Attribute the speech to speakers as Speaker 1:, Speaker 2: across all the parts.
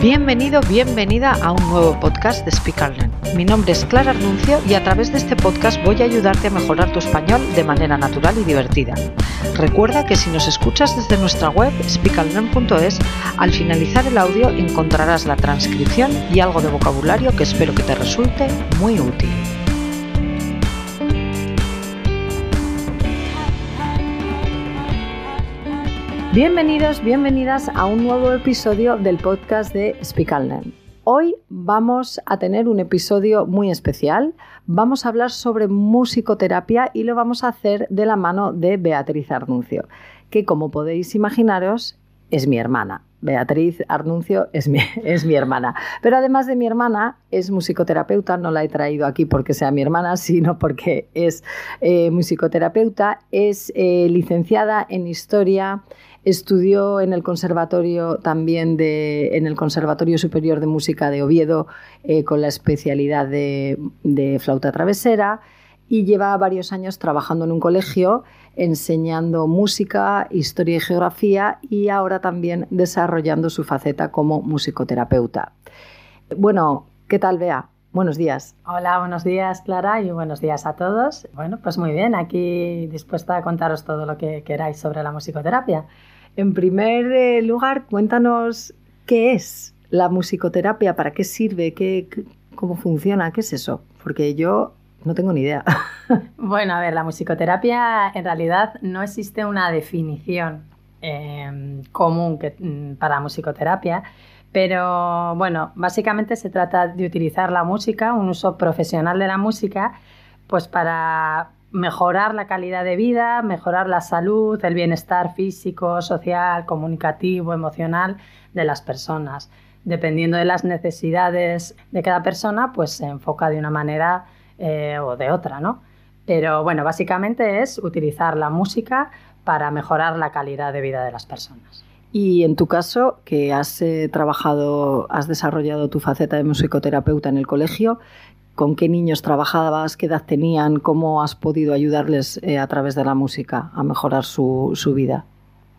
Speaker 1: Bienvenido, bienvenida a un nuevo podcast de Speak and Learn. Mi nombre es Clara Arnuncio y a través de este podcast voy a ayudarte a mejorar tu español de manera natural y divertida. Recuerda que si nos escuchas desde nuestra web speakandlearn.es, al finalizar el audio encontrarás la transcripción y algo de vocabulario que espero que te resulte muy útil. Bienvenidos, bienvenidas a un nuevo episodio del podcast de Speak and. Hoy vamos a tener un episodio muy especial. Vamos a hablar sobre musicoterapia y lo vamos a hacer de la mano de Beatriz Arnuncio, que como podéis imaginaros es mi hermana. Beatriz Arnuncio es mi, es mi, hermana. Pero además de mi hermana, es musicoterapeuta. No la he traído aquí porque sea mi hermana, sino porque es eh, musicoterapeuta. Es eh, licenciada en Historia Estudió en el conservatorio también de, en el Conservatorio Superior de Música de Oviedo eh, con la especialidad de, flauta travesera y lleva varios años trabajando en un colegio enseñando música, historia y geografía y ahora también desarrollando su faceta como musicoterapeuta. Bueno, ¿qué tal, Bea? Buenos días.
Speaker 2: Hola, buenos días, Clara, y buenos días a todos. Bueno, pues muy bien, aquí dispuesta a contaros todo lo que queráis sobre la musicoterapia.
Speaker 1: En primer eh, lugar, cuéntanos qué es la musicoterapia, para qué sirve, qué, cómo funciona, qué es eso, porque yo no tengo ni idea.
Speaker 2: Bueno, a ver, la musicoterapia en realidad no existe una definición em, común mm, para musicoterapia, pero bueno, básicamente se trata de utilizar la música, un uso profesional de la música, pues para mejorar la calidad de vida, mejorar la salud, el bienestar físico, social, comunicativo, emocional de las personas. Dependiendo de las necesidades de cada persona, pues se enfoca de una manera eh, o de otra, ¿no? Pero bueno, básicamente es utilizar la música para mejorar la calidad de vida de las personas.
Speaker 1: Y en tu caso, que has eh, trabajado, has desarrollado tu faceta de musicoterapeuta en el colegio, con qué niños trabajabas, qué edad tenían, cómo has podido ayudarles eh, a través de la música a mejorar su, vida.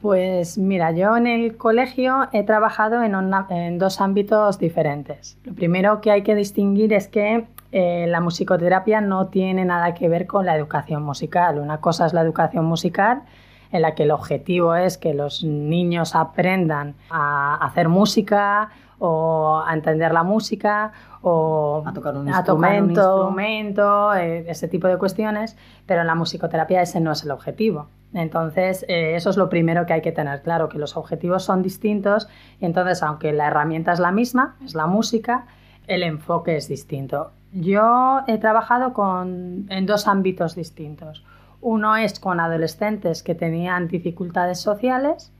Speaker 2: Pues mira, yo en el colegio he trabajado en, dos ámbitos diferentes. Lo primero que hay que distinguir es que eh, la musicoterapia no tiene nada que ver con la educación musical. Una cosa es la educación musical, en la que el objetivo es que los niños aprendan a hacer música o a entender la música o
Speaker 1: a tocar un
Speaker 2: instrumento, eh, ese tipo de cuestiones, pero en la musicoterapia ese no es el objetivo. Entonces, eh, eso es lo primero que hay que tener claro, que los objetivos son distintos y entonces, aunque la herramienta es la misma, es la música, el enfoque es distinto. Yo he trabajado con, en dos ámbitos distintos. Uno es con adolescentes que tenían dificultades sociales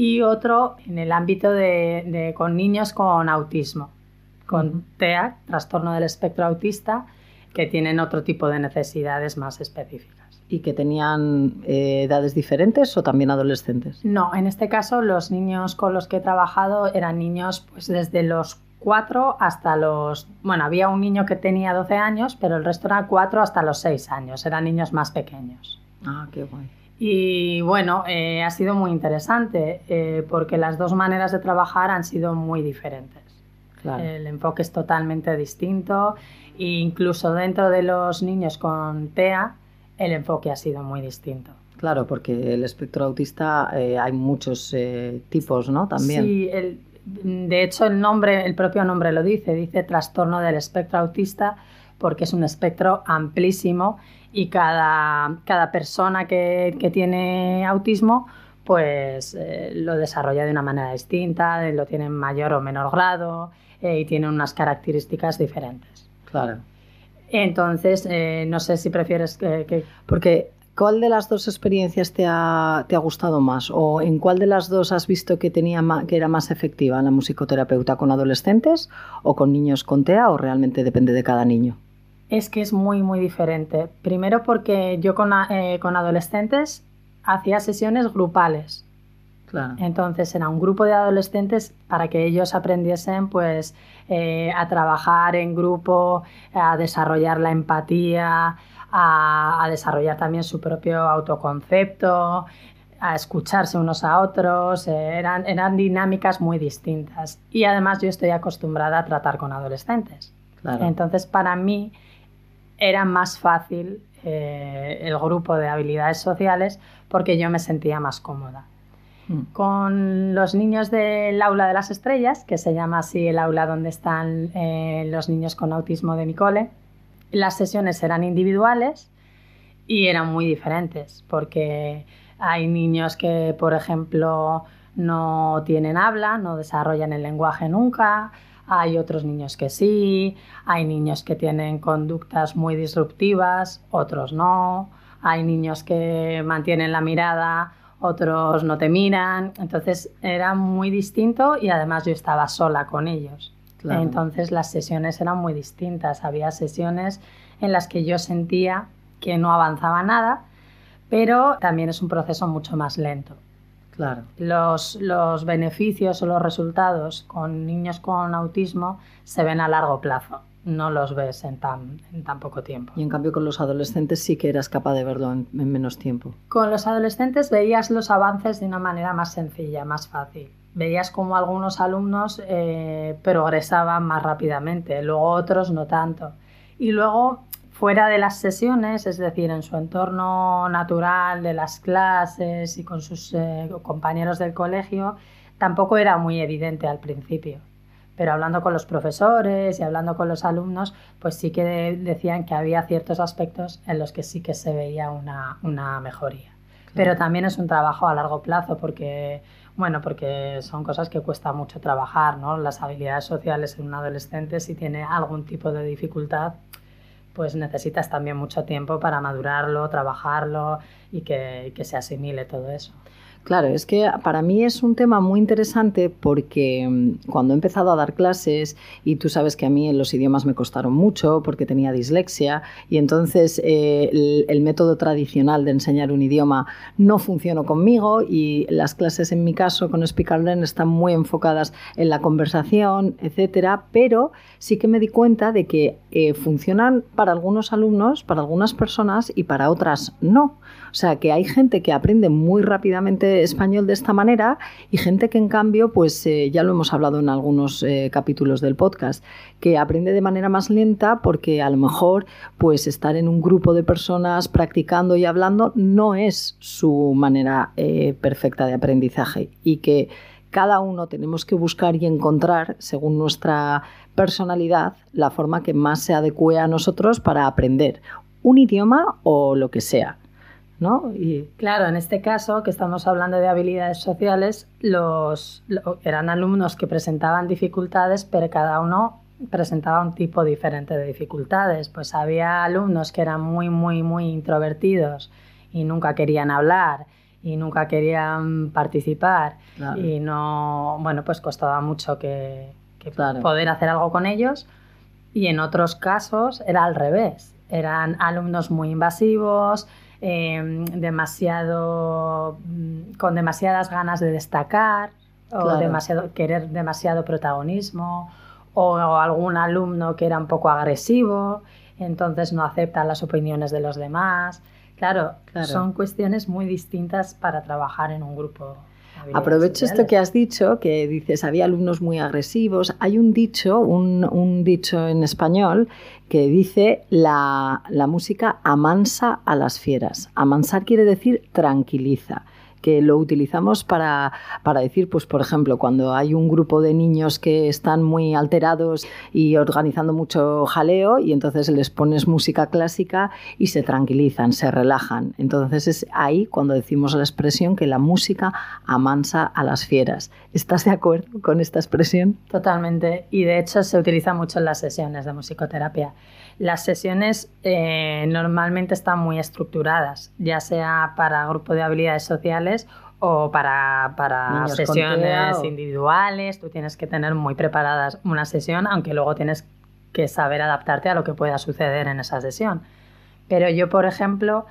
Speaker 2: y otro en el ámbito de, con niños con autismo, con TEA, trastorno del espectro autista, que tienen otro tipo de necesidades más específicas.
Speaker 1: ¿Y que tenían eh, edades diferentes o también adolescentes?
Speaker 2: No, en este caso los niños con los que he trabajado eran niños pues desde los 4 hasta los... Bueno, había un niño que tenía 12 años, pero el resto eran 4 hasta los 6 años, eran niños más pequeños.
Speaker 1: Ah, qué guay.
Speaker 2: Y bueno, eh, ha sido muy interesante eh, porque las dos maneras de trabajar han sido muy diferentes. El enfoque es totalmente distinto e incluso dentro de los niños con TEA el enfoque ha sido muy distinto.
Speaker 1: Claro, porque el espectro autista eh, hay muchos tipos, ¿no? También.
Speaker 2: Sí, de hecho el nombre, el propio nombre lo dice, dice trastorno del espectro autista porque es un espectro amplísimo y cada, cada persona que, que, tiene autismo pues eh, lo desarrolla de una manera distinta, lo tiene en mayor o menor grado eh, y tiene unas características diferentes.
Speaker 1: Claro.
Speaker 2: Entonces, eh, no sé si prefieres que,
Speaker 1: Porque, ¿cuál de las dos experiencias te ha, te ha, gustado más? ¿O en cuál de las dos has visto que, tenía que era más efectiva la musicoterapeuta? ¿Con adolescentes o con niños con TEA o realmente depende de cada niño?
Speaker 2: Es que es muy, muy diferente. Primero porque yo con, eh, con adolescentes hacía sesiones grupales.
Speaker 1: Claro.
Speaker 2: Entonces era un grupo de adolescentes para que ellos aprendiesen pues eh, a trabajar en grupo, a desarrollar la empatía, a, desarrollar también su propio autoconcepto, a escucharse unos a otros, eh, eran, eran dinámicas muy distintas. Y además yo estoy acostumbrada a tratar con adolescentes. Entonces para mí era más fácil eh, el grupo de habilidades sociales porque yo me sentía más cómoda. Mm. Con los niños del aula de las estrellas, que se llama así el aula donde están eh, los niños con autismo de mi cole, las sesiones eran individuales y eran muy diferentes porque hay niños que, por ejemplo, no tienen habla, no desarrollan el lenguaje nunca, hay otros niños que sí, hay niños que tienen conductas muy disruptivas, otros no, hay niños que mantienen la mirada, otros no te miran, entonces era muy distinto y además yo estaba sola con ellos. Entonces las sesiones eran muy distintas, había sesiones en las que yo sentía que no avanzaba nada pero también es un proceso mucho más lento.
Speaker 1: Claro.
Speaker 2: Los, los beneficios o los resultados con niños con autismo se ven a largo plazo no los ves en tan, en tan poco tiempo.
Speaker 1: Y en cambio con los adolescentes sí que eras capaz de verlo en, menos tiempo.
Speaker 2: Con los adolescentes veías los avances de una manera más sencilla, más fácil. Veías como algunos alumnos eh, progresaban más rápidamente, luego otros no tanto. Y luego fuera de las sesiones, es decir, en su entorno natural de las clases y con sus eh, compañeros del colegio, tampoco era muy evidente al principio. Pero hablando con los profesores y hablando con los alumnos, pues sí que decían que había ciertos aspectos en los que sí que se veía una, mejoría. Pero también es un trabajo a largo plazo porque, bueno, porque son cosas que cuesta mucho trabajar, ¿no? Las habilidades sociales en un adolescente, si tiene algún tipo de dificultad, pues necesitas también mucho tiempo para madurarlo, trabajarlo y que, que se asimile todo eso.
Speaker 1: Claro, es que para mí es un tema muy interesante porque mm, cuando he empezado a dar clases, y tú sabes que a mí los idiomas me costaron mucho porque tenía dislexia, y entonces eh, el, método tradicional de enseñar un idioma no funcionó conmigo y las clases en mi caso con Speak Learn están muy enfocadas en la conversación, etcétera, pero sí que me di cuenta de que eh, funcionan para algunos alumnos, para algunas personas y para otras no. O sea, que hay gente que aprende muy rápidamente español de esta manera y gente que en cambio, pues eh, ya lo hemos hablado en algunos eh, capítulos del podcast, que aprende de manera más lenta porque a lo mejor pues estar en un grupo de personas practicando y hablando no es su manera eh, perfecta de aprendizaje y que cada uno tenemos que buscar y encontrar, según nuestra personalidad, la forma que más se adecue a nosotros para aprender un idioma o lo que sea. ¿No?
Speaker 2: Y claro, en este caso, que estamos hablando de habilidades sociales, los, eran alumnos que presentaban dificultades, pero cada uno presentaba un tipo diferente de dificultades. Pues había alumnos que eran muy, muy, muy introvertidos y nunca querían hablar y nunca querían participar y no, bueno, pues costaba mucho que, poder hacer algo con ellos. Y en otros casos era al revés, eran alumnos muy invasivos, Em, demasiado, mm, con demasiadas ganas de destacar o demasiado, querer demasiado protagonismo o, algún alumno que era un poco agresivo, entonces no acepta las opiniones de los demás. Claro, claro, son cuestiones muy distintas para trabajar en un grupo
Speaker 1: Aprovecho esto que has dicho, que dices, había alumnos muy agresivos. Hay un dicho, un, dicho en español que dice la, la música amansa a las fieras. Amansar quiere decir tranquiliza que lo utilizamos para, decir, pues por ejemplo, cuando hay un grupo de niños que están muy alterados y organizando mucho jaleo y entonces les pones música clásica y se tranquilizan, se relajan. Entonces es ahí cuando decimos la expresión que la música amansa a las fieras. ¿Estás de acuerdo con esta expresión?
Speaker 2: Totalmente. Y de hecho se utiliza mucho en las sesiones de musicoterapia. Las sesiones eh, normalmente están muy estructuradas, ya sea para grupo de habilidades sociales o para, sesiones individuales. Tú tienes que tener muy preparadas una sesión, aunque luego tienes que saber adaptarte a lo que pueda suceder en esa sesión. Pero yo, por ejemplo,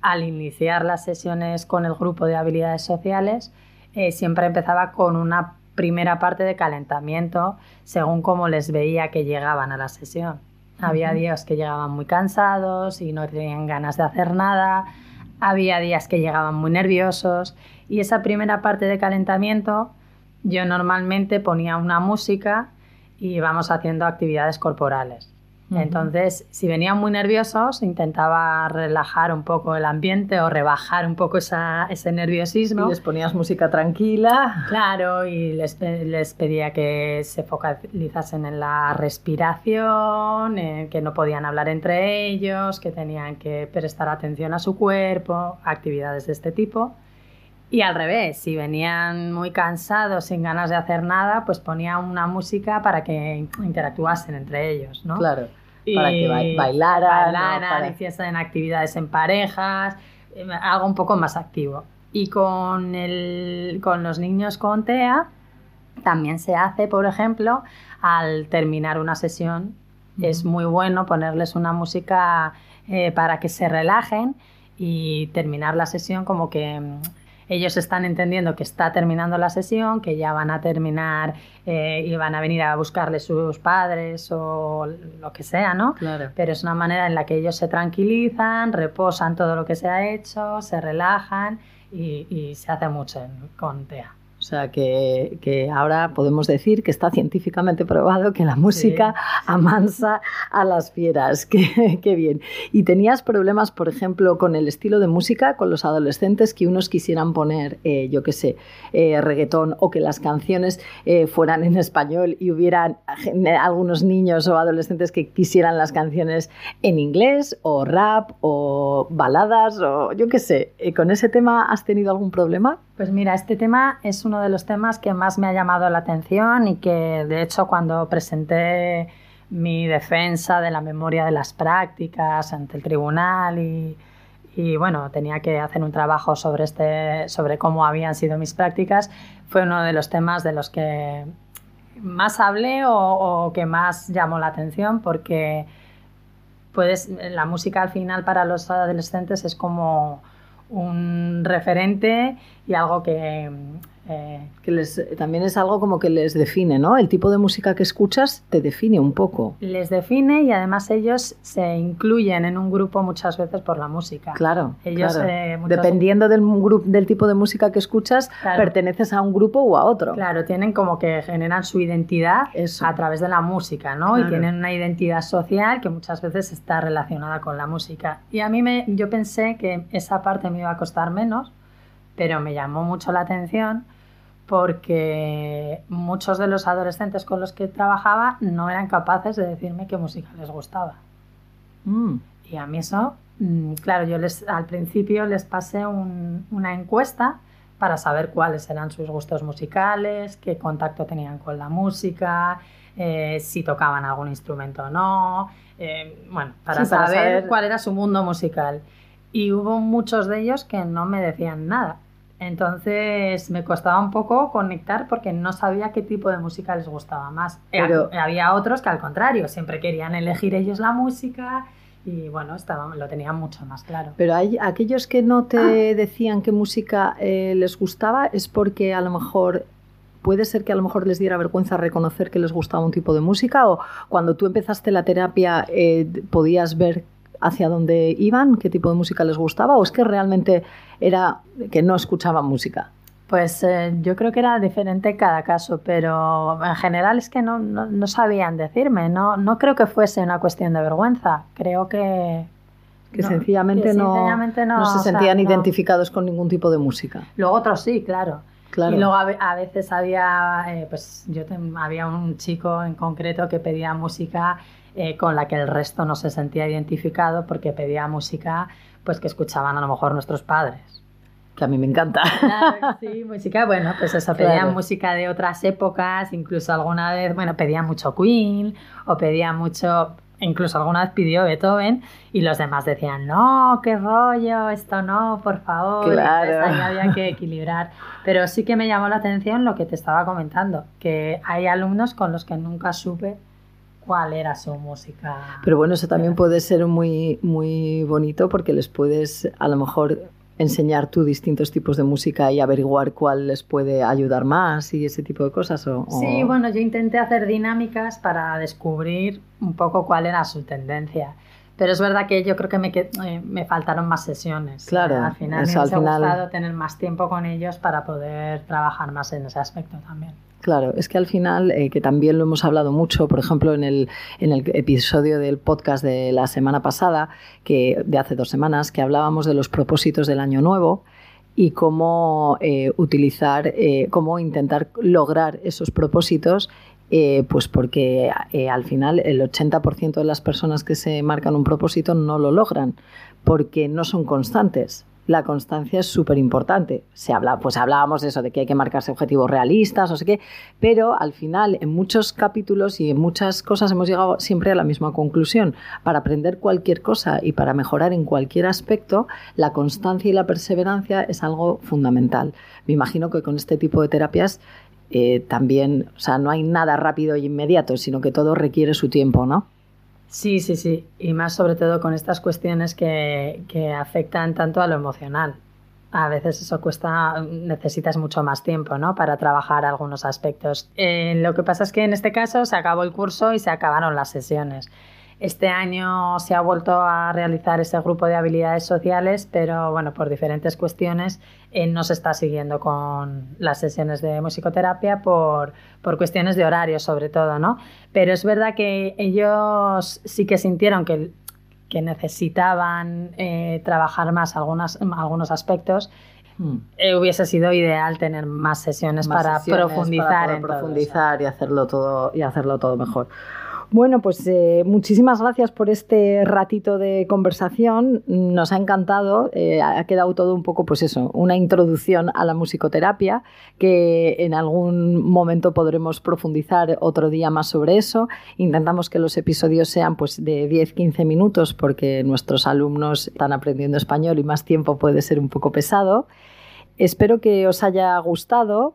Speaker 2: al iniciar las sesiones con el grupo de habilidades sociales, eh, siempre empezaba con una primera parte de calentamiento según cómo les veía que llegaban a la sesión. Había días que llegaban muy cansados y no tenían ganas de hacer nada. había días que llegaban muy nerviosos y esa primera parte de calentamiento yo normalmente ponía una música y íbamos haciendo actividades corporales. Entonces, si venían muy nerviosos, intentaba relajar un poco el ambiente o rebajar un poco ese nerviosismo.
Speaker 1: Y les ponías música tranquila.
Speaker 2: Claro, y les, les pedía que se focalizasen en la respiración, que no podían hablar entre ellos, que tenían que prestar atención a su cuerpo, actividades de este tipo. Y al revés, si venían muy cansados, sin ganas de hacer nada, pues ponía una música para que interactuasen entre ellos, ¿no?
Speaker 1: Claro, para que bailaran.
Speaker 2: Bailaran, hiciesen actividades en parejas, eh, algo un poco más activo. Y con, el, con los niños con TEA también se hace, por ejemplo, al terminar una sesión, es muy bueno ponerles una música eh, para que se relajen y terminar la sesión como que ellos están entendiendo que está terminando la sesión, que ya van a terminar eh, y van a venir a buscarle sus padres o lo que sea, ¿no?
Speaker 1: Claro.
Speaker 2: Pero es una manera en la que ellos se tranquilizan, reposan todo lo que se ha hecho, se relajan y, se hace mucho con TEA.
Speaker 1: O sea, que, ahora podemos decir que está científicamente probado que la música amansa a las fieras. Qué, bien. ¿Y tenías problemas, por ejemplo, con el estilo de música, con los adolescentes que unos quisieran poner, eh, yo qué sé, eh, reggaetón o que las canciones eh, fueran en español y hubieran algunos niños o adolescentes que quisieran las canciones en inglés o rap o baladas o yo qué sé? ¿Con ese tema has tenido algún problema?
Speaker 2: Pues mira, este tema es uno de los temas que más me ha llamado la atención y que de hecho cuando presenté mi defensa de la memoria de las prácticas ante el tribunal y, bueno, tenía que hacer un trabajo sobre, este, sobre cómo habían sido mis prácticas, fue uno de los temas de los que más hablé o, o que más llamó la atención porque puedes, la música al final para los adolescentes es como un referente y algo que
Speaker 1: eh, que les, también es algo como que les define, ¿no? El tipo de música que escuchas te define un poco.
Speaker 2: Les define y además ellos se incluyen en un grupo muchas veces por la música.
Speaker 1: Claro, ellos, eh, dependiendo del, del tipo de música que escuchas, perteneces a un grupo o a otro.
Speaker 2: Claro, tienen como que generan su identidad a través de la música, ¿no? Y tienen una identidad social que muchas veces está relacionada con la música. Y a mí me, yo pensé que esa parte me iba a costar menos, pero me llamó mucho la atención porque muchos de los adolescentes con los que trabajaba no eran capaces de decirme qué música les gustaba.
Speaker 1: Mm.
Speaker 2: Y a mí eso, mm, claro, yo les, al principio les pasé una encuesta para saber cuáles eran sus gustos musicales, qué contacto tenían con la música, eh, si tocaban algún instrumento o no, eh, bueno, para, saber cuál era su mundo musical. Y hubo muchos de ellos que no me decían nada. Entonces me costaba un poco conectar porque no sabía qué tipo de música les gustaba más. Pero había otros que al contrario, siempre querían elegir ellos la música y bueno, estaban, lo tenían mucho más claro.
Speaker 1: Pero hay aquellos que no te ah. decían qué música eh, les gustaba es porque a lo mejor puede ser que a lo mejor les diera vergüenza reconocer que les gustaba un tipo de música o cuando tú empezaste la terapia eh, podías ver hacia dónde iban, qué tipo de música les gustaba, o es que realmente era que no escuchaban música?
Speaker 2: Pues eh, yo creo que era diferente cada caso, pero en general es que no, no, sabían decirme, no, no creo que fuese una cuestión de vergüenza, creo que...
Speaker 1: Que, sencillamente, no, se sentían identificados con ningún tipo de música.
Speaker 2: Luego otros sí, claro. Claro. Y luego a, veces había, eh, pues yo había un chico en concreto que pedía música eh, con la que el resto no se sentía identificado porque pedía música pues que escuchaban a lo mejor nuestros padres.
Speaker 1: Que a mí me encanta.
Speaker 2: sí, música, bueno, pues eso, pedían música de otras épocas, incluso alguna vez, bueno, pedían mucho Queen o pedían mucho, incluso alguna vez pidió Beethoven y los demás decían, no, qué rollo, esto no, por favor.
Speaker 1: Claro.
Speaker 2: ahí había que equilibrar. Pero sí que me llamó la atención lo que te estaba comentando, que hay alumnos con los que nunca supe cuál era su música.
Speaker 1: Pero bueno, eso también puede ser muy, muy bonito porque les puedes a lo mejor enseñar tú distintos tipos de música y averiguar cuál les puede ayudar más y ese tipo de cosas. O,
Speaker 2: Sí, bueno, yo intenté hacer dinámicas para descubrir un poco cuál era su tendencia. Pero es verdad que yo creo que me, eh, me faltaron más sesiones.
Speaker 1: Claro,
Speaker 2: al final me ha gustado tener más tiempo con ellos para poder trabajar más en ese aspecto también.
Speaker 1: Claro, es que al final, eh, que también lo hemos hablado mucho, por ejemplo, en el, en el episodio del podcast de la semana pasada, que, de hace dos semanas, que hablábamos de los propósitos del año nuevo y cómo eh, utilizar, eh, cómo intentar lograr esos propósitos pues porque al final el 80% de las personas que se marcan un propósito no lo logran porque no son constantes la constancia es súper importante. Se habla, pues hablábamos de eso, de que hay que marcarse objetivos realistas, no sé qué, pero al final en muchos capítulos y en muchas cosas hemos llegado siempre a la misma conclusión. Para aprender cualquier cosa y para mejorar en cualquier aspecto, la constancia y la perseverancia es algo fundamental. Me imagino que con este tipo de terapias eh, también, o sea, no hay nada rápido e inmediato, sino que todo requiere su tiempo, ¿no?
Speaker 2: Sí, sí, sí. Y más sobre todo con estas cuestiones que, afectan tanto a lo emocional. A veces eso cuesta, necesitas mucho más tiempo, ¿no? Para trabajar algunos aspectos. Eh, lo que pasa es que en este caso se acabó el curso y se acabaron las sesiones. Este año se ha vuelto a realizar ese grupo de habilidades sociales, pero bueno, por diferentes cuestiones eh, no se está siguiendo con las sesiones de musicoterapia por, por cuestiones de horario sobre todo, ¿no? Pero es verdad que ellos sí que sintieron que, que necesitaban eh, trabajar más algunas, algunos aspectos hmm. eh, hubiese sido ideal tener más sesiones para profundizar
Speaker 1: profundizar y hacerlo todo y hacerlo todo mejor. Bueno, pues eh, muchísimas gracias por este ratito de conversación. Nos ha encantado. Eh, ha quedado todo un poco, pues eso, una introducción a la musicoterapia, que en algún momento podremos profundizar otro día más sobre eso. Intentamos que los episodios sean pues de 10-15 minutos, porque nuestros alumnos están aprendiendo español y más tiempo puede ser un poco pesado. Espero que os haya gustado.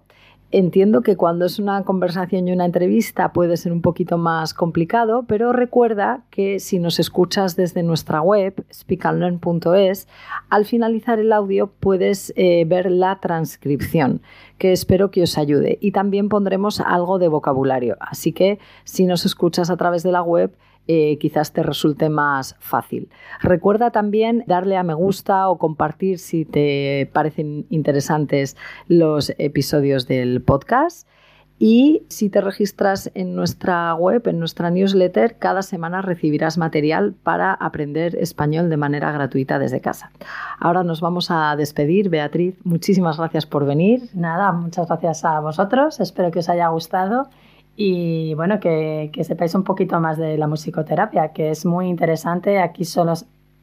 Speaker 1: Entiendo que cuando es una conversación y una entrevista puede ser un poquito más complicado, pero recuerda que si nos escuchas desde nuestra web, speakandlearn.es, al finalizar el audio puedes eh, ver la transcripción, que espero que os ayude. Y también pondremos algo de vocabulario. Así que si nos escuchas a través de la web, eh, quizás te resulte más fácil. Recuerda también darle a me gusta o compartir si te parecen interesantes los episodios del podcast. Y si te registras en nuestra web, en nuestra newsletter, cada semana recibirás material para aprender español de manera gratuita desde casa. Ahora nos vamos a despedir. Beatriz, muchísimas gracias por venir.
Speaker 2: Nada, muchas gracias a vosotros. Espero que os haya gustado y bueno, que, sepáis un poquito más de la musicoterapia, que es muy interesante. Aquí solo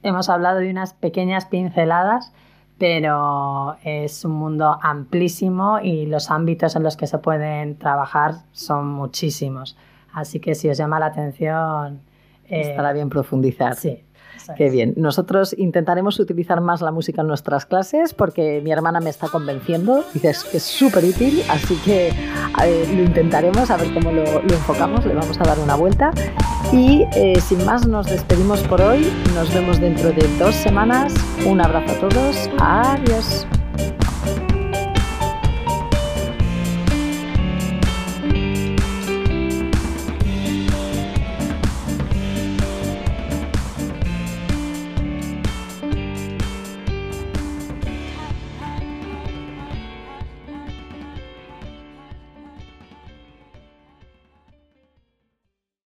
Speaker 2: hemos hablado de unas pequeñas pinceladas, pero es un mundo amplísimo y los ámbitos en los que se pueden trabajar son muchísimos. Así que si os llama la atención...
Speaker 1: Eh, Estará bien profundizar.
Speaker 2: Sí,
Speaker 1: Qué bien. Nosotros intentaremos utilizar más la música en nuestras clases porque mi hermana me está convenciendo. Dices que es súper útil, así que lo intentaremos a ver cómo lo, enfocamos. Le vamos a dar una vuelta. Y eh, sin más, nos despedimos por hoy. Nos vemos dentro de dos semanas. Un abrazo a todos. Adiós.